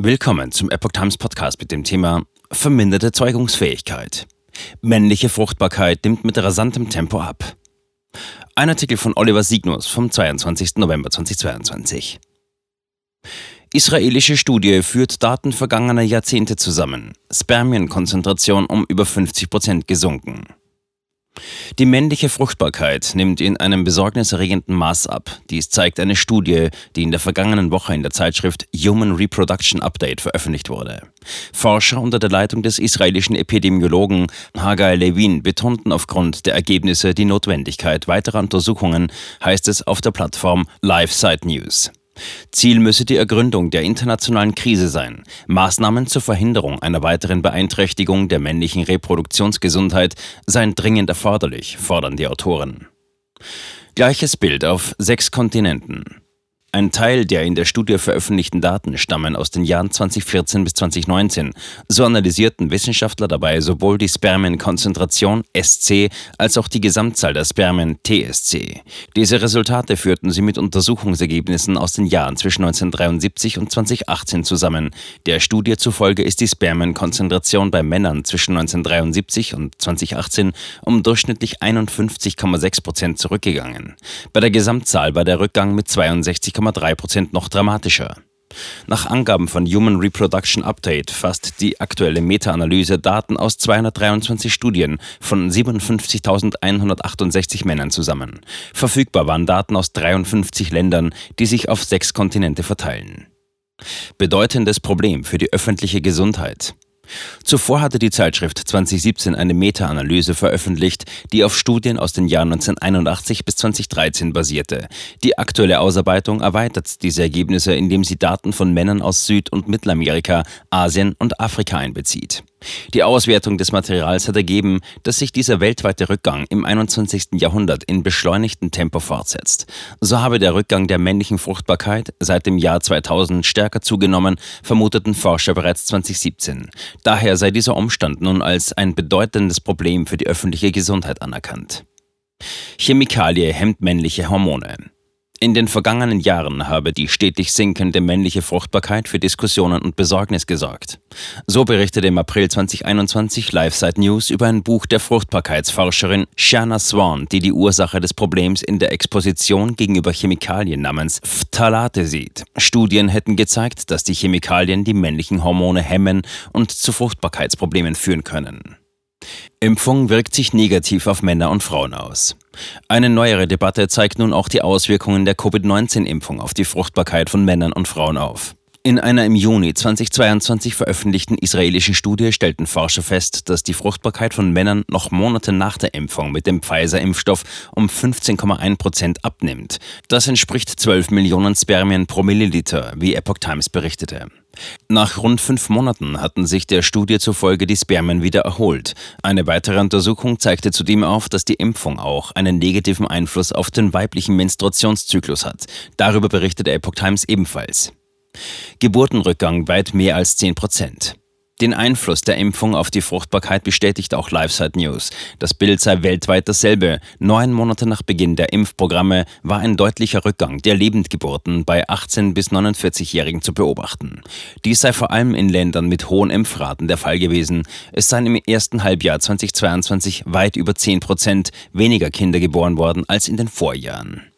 Willkommen zum Epoch Times Podcast mit dem Thema Verminderte Zeugungsfähigkeit. Männliche Fruchtbarkeit nimmt mit rasantem Tempo ab. Ein Artikel von Oliver Signus vom 22. November 2022. Israelische Studie führt Daten vergangener Jahrzehnte zusammen. Spermienkonzentration um über 50 Prozent gesunken. Die männliche Fruchtbarkeit nimmt in einem besorgniserregenden Maß ab. Dies zeigt eine Studie, die in der vergangenen Woche in der Zeitschrift Human Reproduction Update veröffentlicht wurde. Forscher unter der Leitung des israelischen Epidemiologen Hagai Levin betonten aufgrund der Ergebnisse die Notwendigkeit weiterer Untersuchungen, heißt es auf der Plattform LiveSite News. Ziel müsse die Ergründung der internationalen Krise sein. Maßnahmen zur Verhinderung einer weiteren Beeinträchtigung der männlichen Reproduktionsgesundheit seien dringend erforderlich, fordern die Autoren. Gleiches Bild auf sechs Kontinenten. Ein Teil der in der Studie veröffentlichten Daten stammen aus den Jahren 2014 bis 2019. So analysierten Wissenschaftler dabei sowohl die Spermienkonzentration SC als auch die Gesamtzahl der Spermien TSC. Diese Resultate führten sie mit Untersuchungsergebnissen aus den Jahren zwischen 1973 und 2018 zusammen. Der Studie zufolge ist die Spermienkonzentration bei Männern zwischen 1973 und 2018 um durchschnittlich 51,6 Prozent zurückgegangen. Bei der Gesamtzahl war der Rückgang mit 62 6,3 Prozent noch dramatischer. Nach Angaben von Human Reproduction Update fasst die aktuelle Meta-Analyse Daten aus 223 Studien von 57.168 Männern zusammen. Verfügbar waren Daten aus 53 Ländern, die sich auf sechs Kontinente verteilen. Bedeutendes Problem für die öffentliche Gesundheit. Zuvor hatte die Zeitschrift 2017 eine Meta-Analyse veröffentlicht, die auf Studien aus den Jahren 1981 bis 2013 basierte. Die aktuelle Ausarbeitung erweitert diese Ergebnisse, indem sie Daten von Männern aus Süd- und Mittelamerika, Asien und Afrika einbezieht. Die Auswertung des Materials hat ergeben, dass sich dieser weltweite Rückgang im 21. Jahrhundert in beschleunigtem Tempo fortsetzt. So habe der Rückgang der männlichen Fruchtbarkeit seit dem Jahr 2000 stärker zugenommen, vermuteten Forscher bereits 2017. Daher sei dieser Umstand nun als ein bedeutendes Problem für die öffentliche Gesundheit anerkannt. Chemikalie hemmt männliche Hormone. In den vergangenen Jahren habe die stetig sinkende männliche Fruchtbarkeit für Diskussionen und Besorgnis gesorgt. So berichtete im April 2021 LiveSite News über ein Buch der Fruchtbarkeitsforscherin Shanna Swan, die die Ursache des Problems in der Exposition gegenüber Chemikalien namens Phthalate sieht. Studien hätten gezeigt, dass die Chemikalien die männlichen Hormone hemmen und zu Fruchtbarkeitsproblemen führen können. Impfung wirkt sich negativ auf Männer und Frauen aus. Eine neuere Debatte zeigt nun auch die Auswirkungen der Covid-19-Impfung auf die Fruchtbarkeit von Männern und Frauen auf. In einer im Juni 2022 veröffentlichten israelischen Studie stellten Forscher fest, dass die Fruchtbarkeit von Männern noch Monate nach der Impfung mit dem Pfizer-Impfstoff um 15,1 Prozent abnimmt. Das entspricht 12 Millionen Spermien pro Milliliter, wie Epoch Times berichtete. Nach rund fünf Monaten hatten sich der Studie zufolge die Spermien wieder erholt. Eine weitere Untersuchung zeigte zudem auf, dass die Impfung auch einen negativen Einfluss auf den weiblichen Menstruationszyklus hat. Darüber berichtete Epoch Times ebenfalls. Geburtenrückgang weit mehr als 10 Prozent. Den Einfluss der Impfung auf die Fruchtbarkeit bestätigt auch LiveSite News. Das Bild sei weltweit dasselbe. Neun Monate nach Beginn der Impfprogramme war ein deutlicher Rückgang der Lebendgeburten bei 18- bis 49-Jährigen zu beobachten. Dies sei vor allem in Ländern mit hohen Impfraten der Fall gewesen. Es seien im ersten Halbjahr 2022 weit über 10 Prozent weniger Kinder geboren worden als in den Vorjahren.